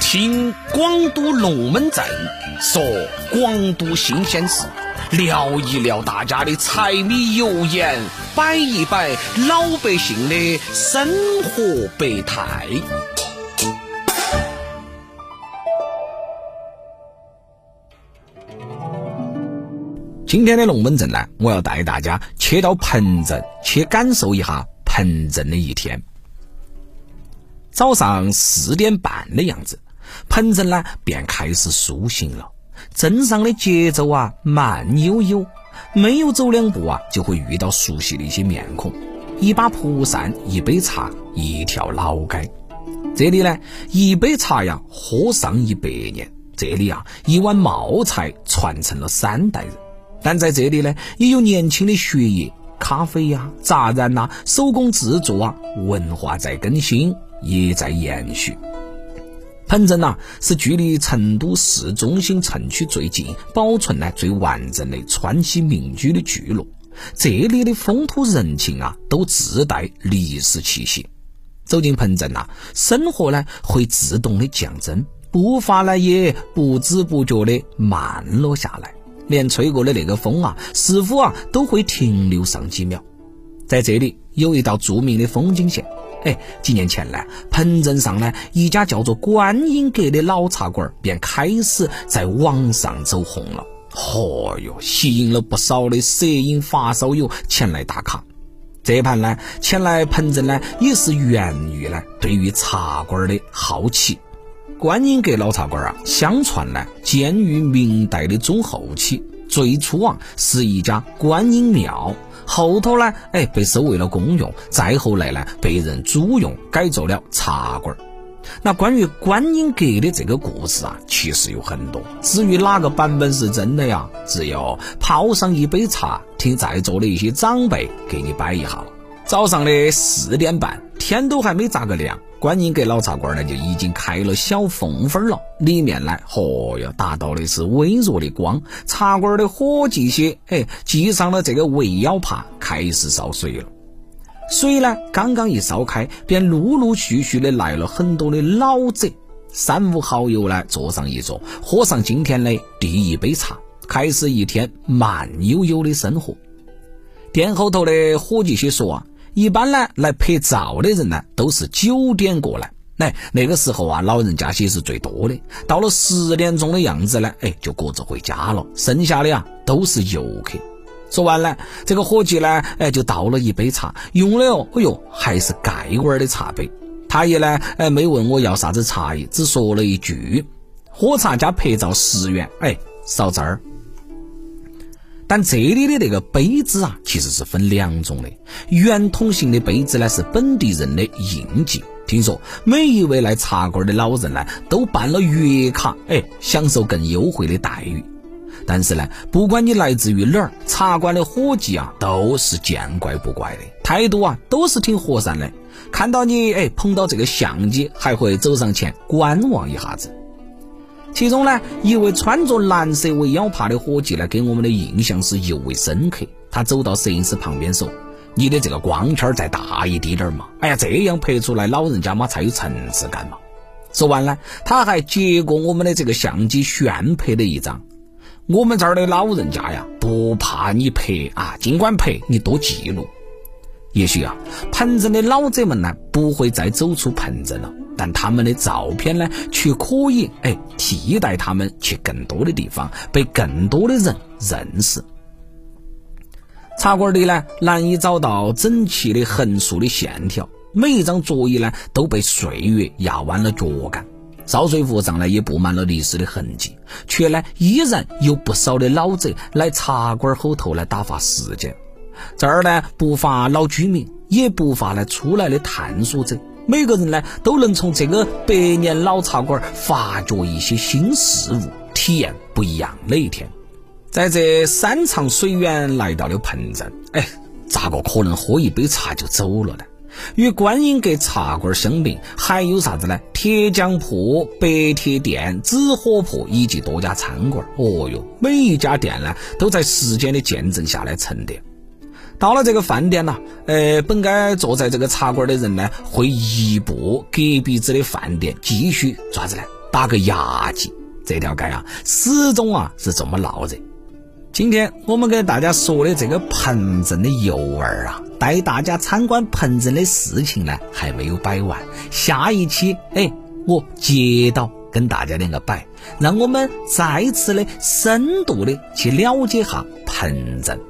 听广都龙门阵说广都新鲜事，聊一聊大家的柴米油盐，摆一摆老百姓的生活百态。今天的龙门阵呢，我要带大家去到彭镇，去感受一下彭镇的一天。早上四点半的样子，彭镇呢便开始苏醒了。镇上的节奏啊慢悠悠，没有走两步啊，就会遇到熟悉的一些面孔。一把蒲扇，一杯茶，一条老街。这里呢，一杯茶呀，喝上一百年；这里啊，一碗冒菜传承了三代人。但在这里呢，也有年轻的血液，咖啡呀、杂染呐、手工制作啊，文化在更新，也在延续。彭镇呐，是距离成都市中心城区最近、保存呢最完整的川西民居的聚落。这里的风土人情啊，都自带历史气息。走进彭镇呐，生活呢会自动的降温，步伐呢也不知不觉的慢了下来。连吹过的那个风啊，似乎啊都会停留上几秒。在这里有一道著名的风景线，哎，几年前呢，彭镇上呢一家叫做观音阁的老茶馆便开始在网上走红了。嚯哟，吸引了不少的摄影发烧友前来打卡。这盘呢，前来彭镇呢也是源于呢对于茶馆的好奇。观音阁老茶馆啊，相传呢建于明代的中后期，最初啊是一家观音庙，后头呢哎被收为了公用，再后来呢被人租用改做了茶馆。那关于观音阁的这个故事啊，其实有很多，至于哪个版本是真的呀，只有泡上一杯茶，听在座的一些长辈给你摆一下。早上的四点半，天都还没咋个亮。观音阁老茶馆呢，就已经开了小缝缝了。里面呢，嚯哟，达到的是微弱的光。茶馆的伙计些，哎，系上了这个围腰帕，开始烧水了。水呢，刚刚一烧开，便陆陆续续的来了很多的老者。三五好友呢，坐上一桌，喝上今天的第一杯茶，开始一天慢悠悠的生活。店后头的伙计些说啊。一般呢，来拍照的人呢，都是九点过来。哎，那个时候啊，老人家些是最多的。到了十点钟的样子呢，哎，就各自回家了。剩下的啊，都是游客。说完了，这个伙计呢，哎，就倒了一杯茶，用的哦，哎呦，还是盖碗的茶杯。他也呢，哎，没问我要啥子茶叶，只说了一句：喝茶加拍照十元。哎，少这儿。但这里的那个杯子啊，其实是分两种的。圆筒形的杯子呢，是本地人的印记。听说每一位来茶馆的老人呢，都办了月卡，哎，享受更优惠的待遇。但是呢，不管你来自于哪儿，茶馆的伙计啊，都是见怪不怪的，态度啊，都是挺和善的。看到你哎捧到这个相机，还会走上前观望一下子。其中呢，一位穿着蓝色围腰帕的伙计呢，给我们的印象是尤为深刻。他走到摄影师旁边说：“你的这个光圈再大一滴点儿嘛！哎呀，这样拍出来老人家嘛才有层次感嘛。”说完呢，他还接过我们的这个相机，炫拍了一张。我们这儿的老人家呀，不怕你拍啊，尽管拍，你多记录。也许啊，彭镇的老者们呢，不会再走出彭镇了。但他们的照片呢，却可以哎替代他们去更多的地方，被更多的人认识。茶馆里呢，难以找到整齐的横竖的线条，每一张桌椅呢都被岁月压弯了脚杆，烧水壶上呢也布满了历史的痕迹，却呢依然有不少的老者来茶馆后头来打发时间。这儿呢不乏老居民，也不乏来出来的探索者。每个人呢都能从这个百年老茶馆发掘一些新事物，体验不一样的一天。在这山长水远来到了彭镇，哎，咋个可能喝一杯茶就走了呢？与观音阁茶馆相比，还有啥子呢？铁匠铺、白铁店、纸火铺以及多家餐馆。哦哟，每一家店呢都在时间的见证下来沉淀。到了这个饭店呢，呃，本该坐在这个茶馆的人呢，会移步隔壁子的饭店继续抓子呢，打个牙祭。这条街啊，始终啊是这么闹热。今天我们给大家说的这个彭镇的诱饵啊，带大家参观彭镇的事情呢，还没有摆完。下一期，哎，我接到跟大家两个摆，让我们再次的深度的去了解下彭镇。